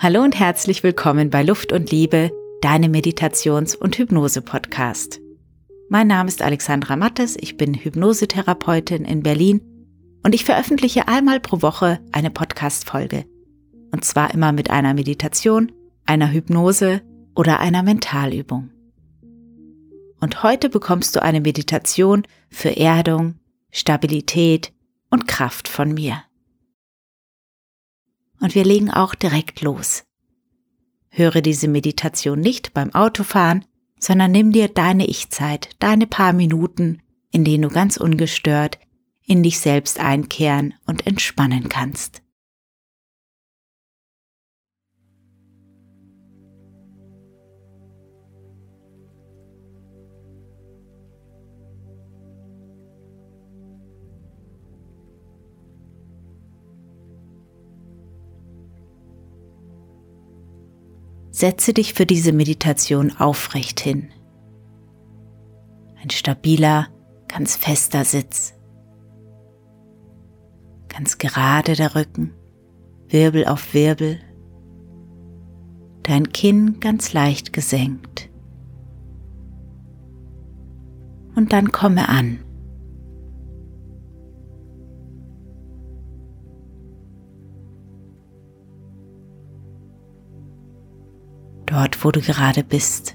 Hallo und herzlich willkommen bei Luft und Liebe, deinem Meditations- und Hypnose-Podcast. Mein Name ist Alexandra Mattes, ich bin Hypnosetherapeutin in Berlin und ich veröffentliche einmal pro Woche eine Podcast-Folge. Und zwar immer mit einer Meditation, einer Hypnose oder einer Mentalübung. Und heute bekommst du eine Meditation für Erdung, Stabilität und Kraft von mir und wir legen auch direkt los. Höre diese Meditation nicht beim Autofahren, sondern nimm dir deine Ich-Zeit, deine paar Minuten, in denen du ganz ungestört in dich selbst einkehren und entspannen kannst. Setze dich für diese Meditation aufrecht hin. Ein stabiler, ganz fester Sitz. Ganz gerade der Rücken, Wirbel auf Wirbel. Dein Kinn ganz leicht gesenkt. Und dann komme an. Dort, wo du gerade bist.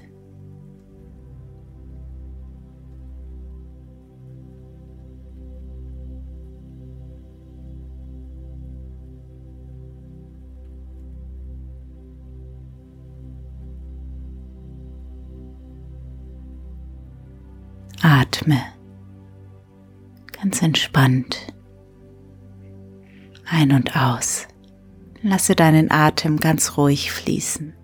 Atme ganz entspannt ein und aus. Lasse deinen Atem ganz ruhig fließen.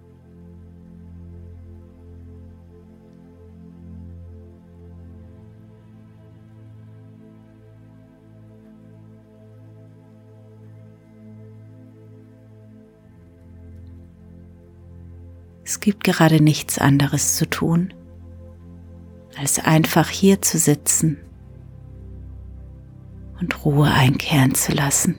Es gibt gerade nichts anderes zu tun, als einfach hier zu sitzen und Ruhe einkehren zu lassen.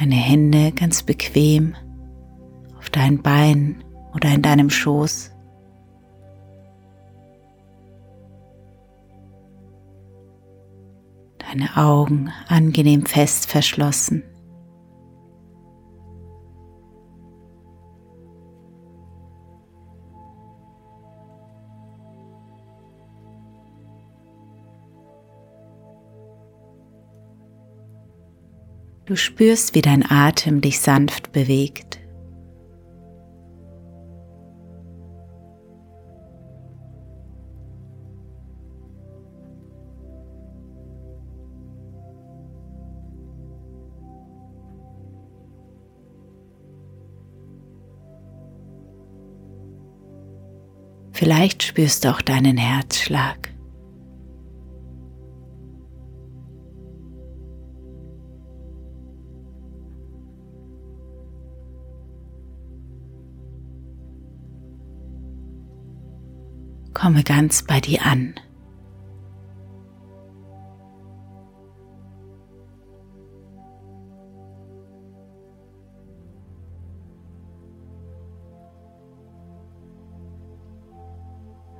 Deine Hände ganz bequem auf deinen Beinen oder in deinem Schoß. Deine Augen angenehm fest verschlossen. Du spürst, wie dein Atem dich sanft bewegt. Vielleicht spürst du auch deinen Herzschlag. Komme ganz bei dir an.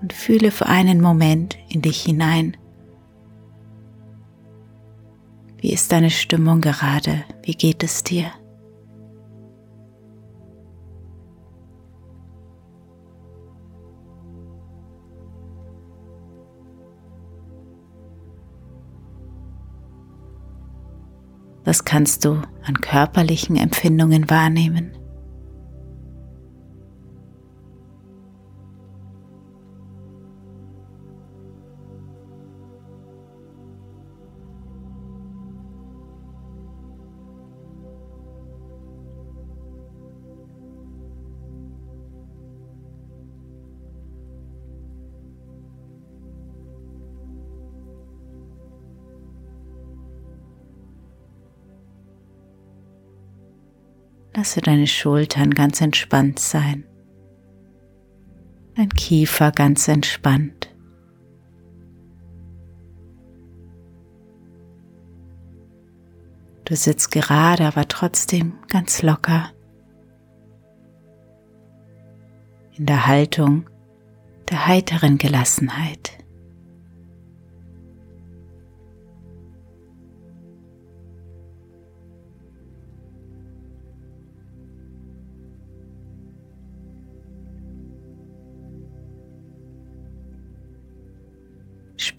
Und fühle für einen Moment in dich hinein. Wie ist deine Stimmung gerade? Wie geht es dir? Was kannst du an körperlichen Empfindungen wahrnehmen? Lasse deine Schultern ganz entspannt sein, dein Kiefer ganz entspannt. Du sitzt gerade, aber trotzdem ganz locker in der Haltung der heiteren Gelassenheit.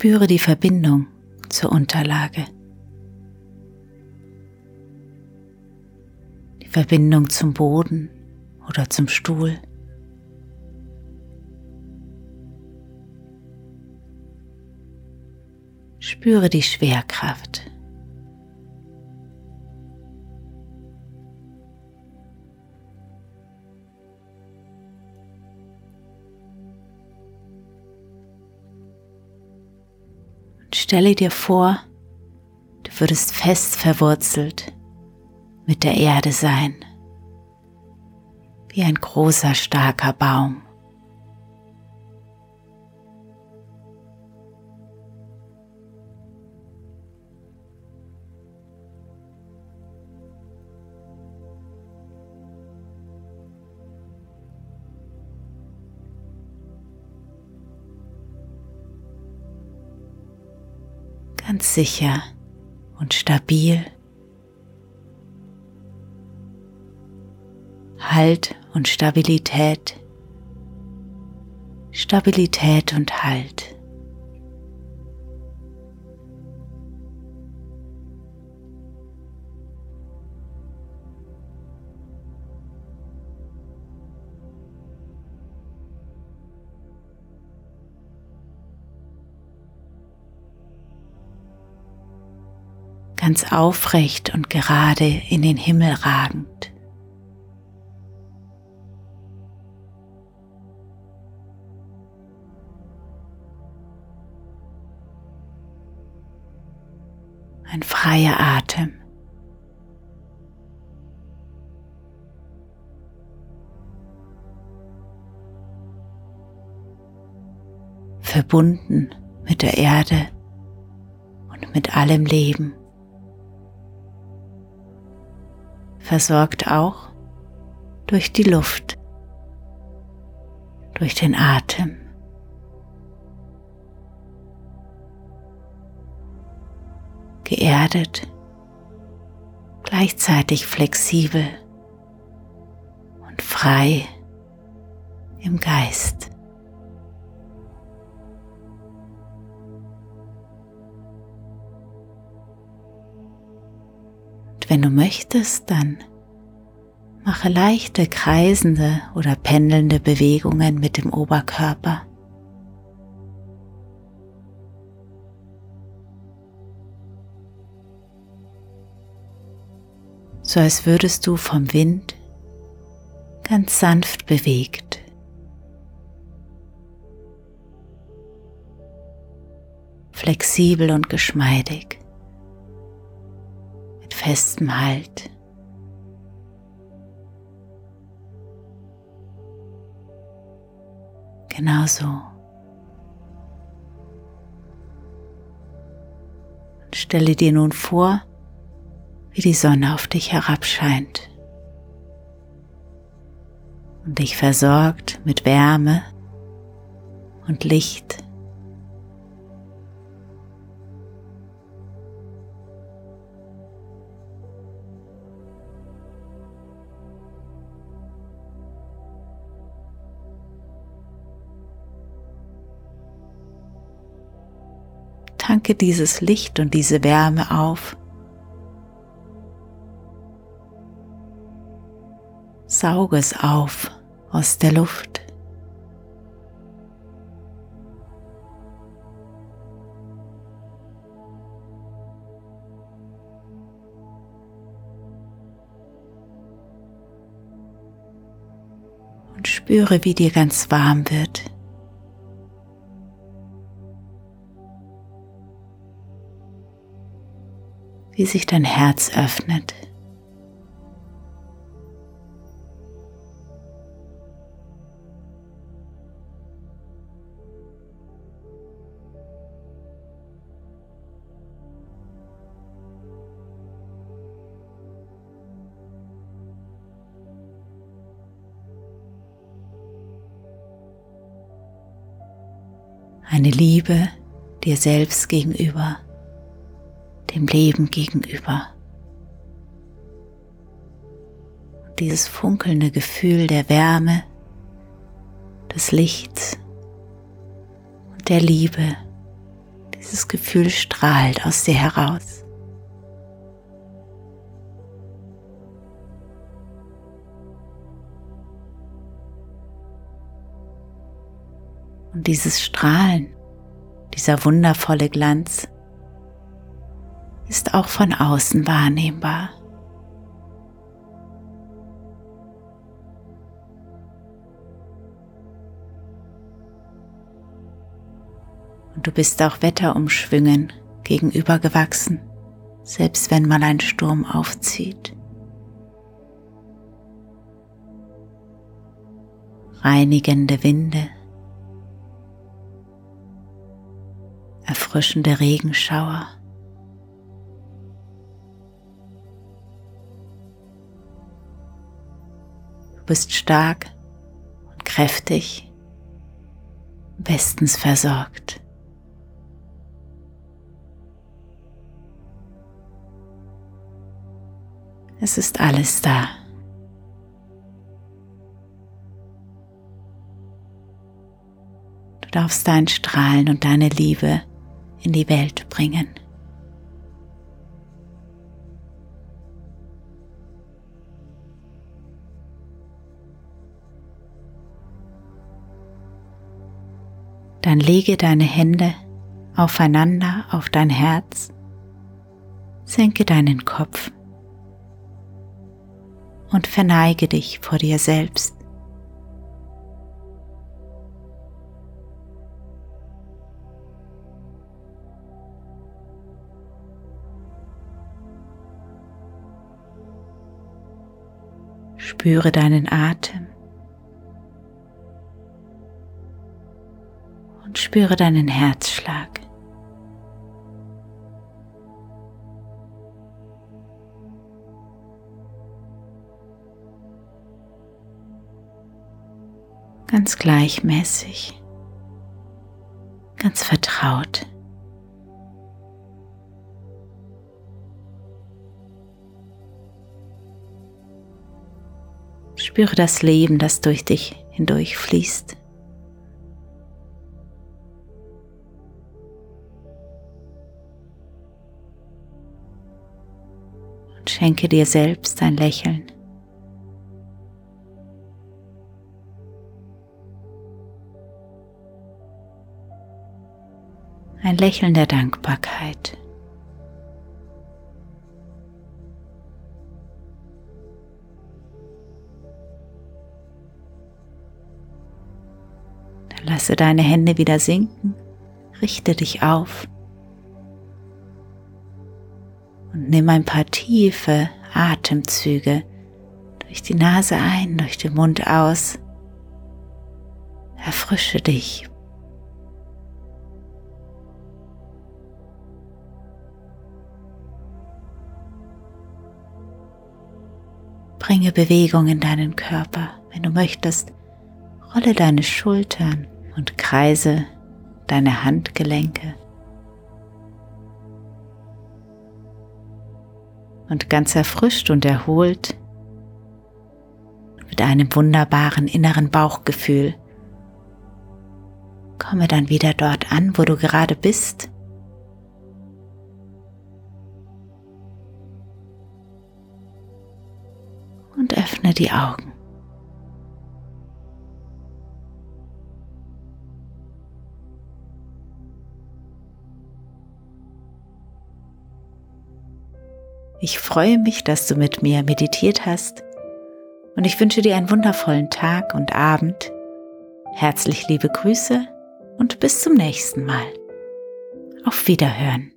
Spüre die Verbindung zur Unterlage. Die Verbindung zum Boden oder zum Stuhl. Spüre die Schwerkraft. Stelle dir vor, du würdest fest verwurzelt mit der Erde sein, wie ein großer, starker Baum. Ganz sicher und stabil. Halt und Stabilität. Stabilität und Halt. Ganz aufrecht und gerade in den Himmel ragend. Ein freier Atem. Verbunden mit der Erde und mit allem Leben. Versorgt auch durch die Luft, durch den Atem. Geerdet, gleichzeitig flexibel und frei im Geist. Wenn du möchtest, dann mache leichte kreisende oder pendelnde Bewegungen mit dem Oberkörper. So als würdest du vom Wind ganz sanft bewegt. Flexibel und geschmeidig festem Halt. Genauso. Und stelle dir nun vor, wie die Sonne auf dich herabscheint und dich versorgt mit Wärme und Licht. Tanke dieses Licht und diese Wärme auf. Sauge es auf aus der Luft. Und spüre, wie dir ganz warm wird. wie sich dein Herz öffnet. Eine Liebe dir selbst gegenüber dem Leben gegenüber. Dieses funkelnde Gefühl der Wärme, des Lichts und der Liebe, dieses Gefühl strahlt aus dir heraus. Und dieses Strahlen, dieser wundervolle Glanz ist auch von außen wahrnehmbar. Und du bist auch Wetterumschwüngen gegenübergewachsen, selbst wenn mal ein Sturm aufzieht. Reinigende Winde erfrischende Regenschauer. Du bist stark und kräftig, bestens versorgt. Es ist alles da. Du darfst dein Strahlen und deine Liebe in die Welt bringen. Dann lege deine Hände aufeinander auf dein Herz, senke deinen Kopf und verneige dich vor dir selbst. Spüre deinen Atem und spüre deinen Herzschlag. Ganz gleichmäßig, ganz vertraut. Spüre das Leben, das durch dich hindurch fließt. Und schenke dir selbst ein Lächeln. Ein Lächeln der Dankbarkeit. Lasse deine Hände wieder sinken, richte dich auf und nimm ein paar tiefe Atemzüge durch die Nase ein, durch den Mund aus. Erfrische dich. Bringe Bewegung in deinen Körper. Wenn du möchtest, rolle deine Schultern und kreise deine Handgelenke. Und ganz erfrischt und erholt, mit einem wunderbaren inneren Bauchgefühl, komme dann wieder dort an, wo du gerade bist. Und öffne die Augen. Ich freue mich, dass du mit mir meditiert hast und ich wünsche dir einen wundervollen Tag und Abend. Herzlich liebe Grüße und bis zum nächsten Mal. Auf Wiederhören.